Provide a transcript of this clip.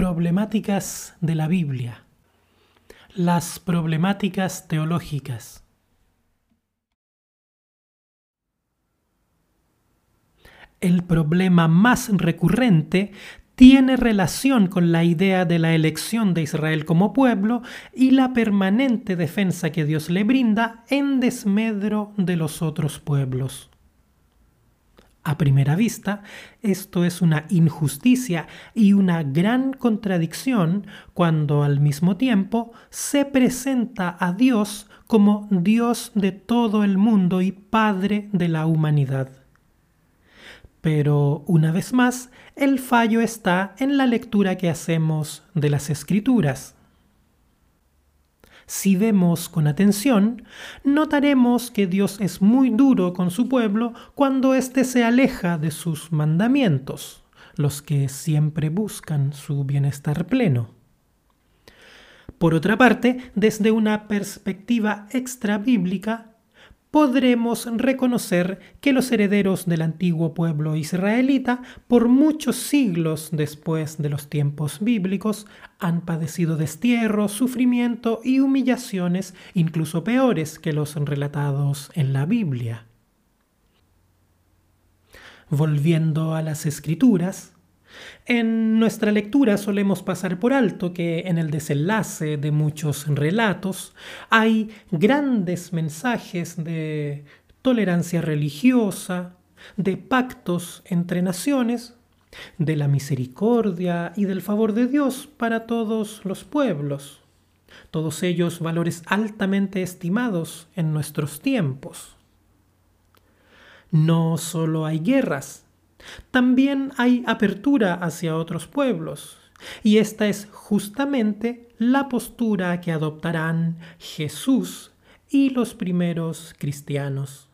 Problemáticas de la Biblia. Las problemáticas teológicas. El problema más recurrente tiene relación con la idea de la elección de Israel como pueblo y la permanente defensa que Dios le brinda en desmedro de los otros pueblos. A primera vista, esto es una injusticia y una gran contradicción cuando al mismo tiempo se presenta a Dios como Dios de todo el mundo y Padre de la humanidad. Pero, una vez más, el fallo está en la lectura que hacemos de las escrituras. Si vemos con atención, notaremos que Dios es muy duro con su pueblo cuando éste se aleja de sus mandamientos, los que siempre buscan su bienestar pleno. Por otra parte, desde una perspectiva extra bíblica, podremos reconocer que los herederos del antiguo pueblo israelita, por muchos siglos después de los tiempos bíblicos, han padecido destierro, sufrimiento y humillaciones incluso peores que los relatados en la Biblia. Volviendo a las escrituras, en nuestra lectura solemos pasar por alto que en el desenlace de muchos relatos hay grandes mensajes de tolerancia religiosa, de pactos entre naciones, de la misericordia y del favor de Dios para todos los pueblos, todos ellos valores altamente estimados en nuestros tiempos. No solo hay guerras, también hay apertura hacia otros pueblos, y esta es justamente la postura que adoptarán Jesús y los primeros cristianos.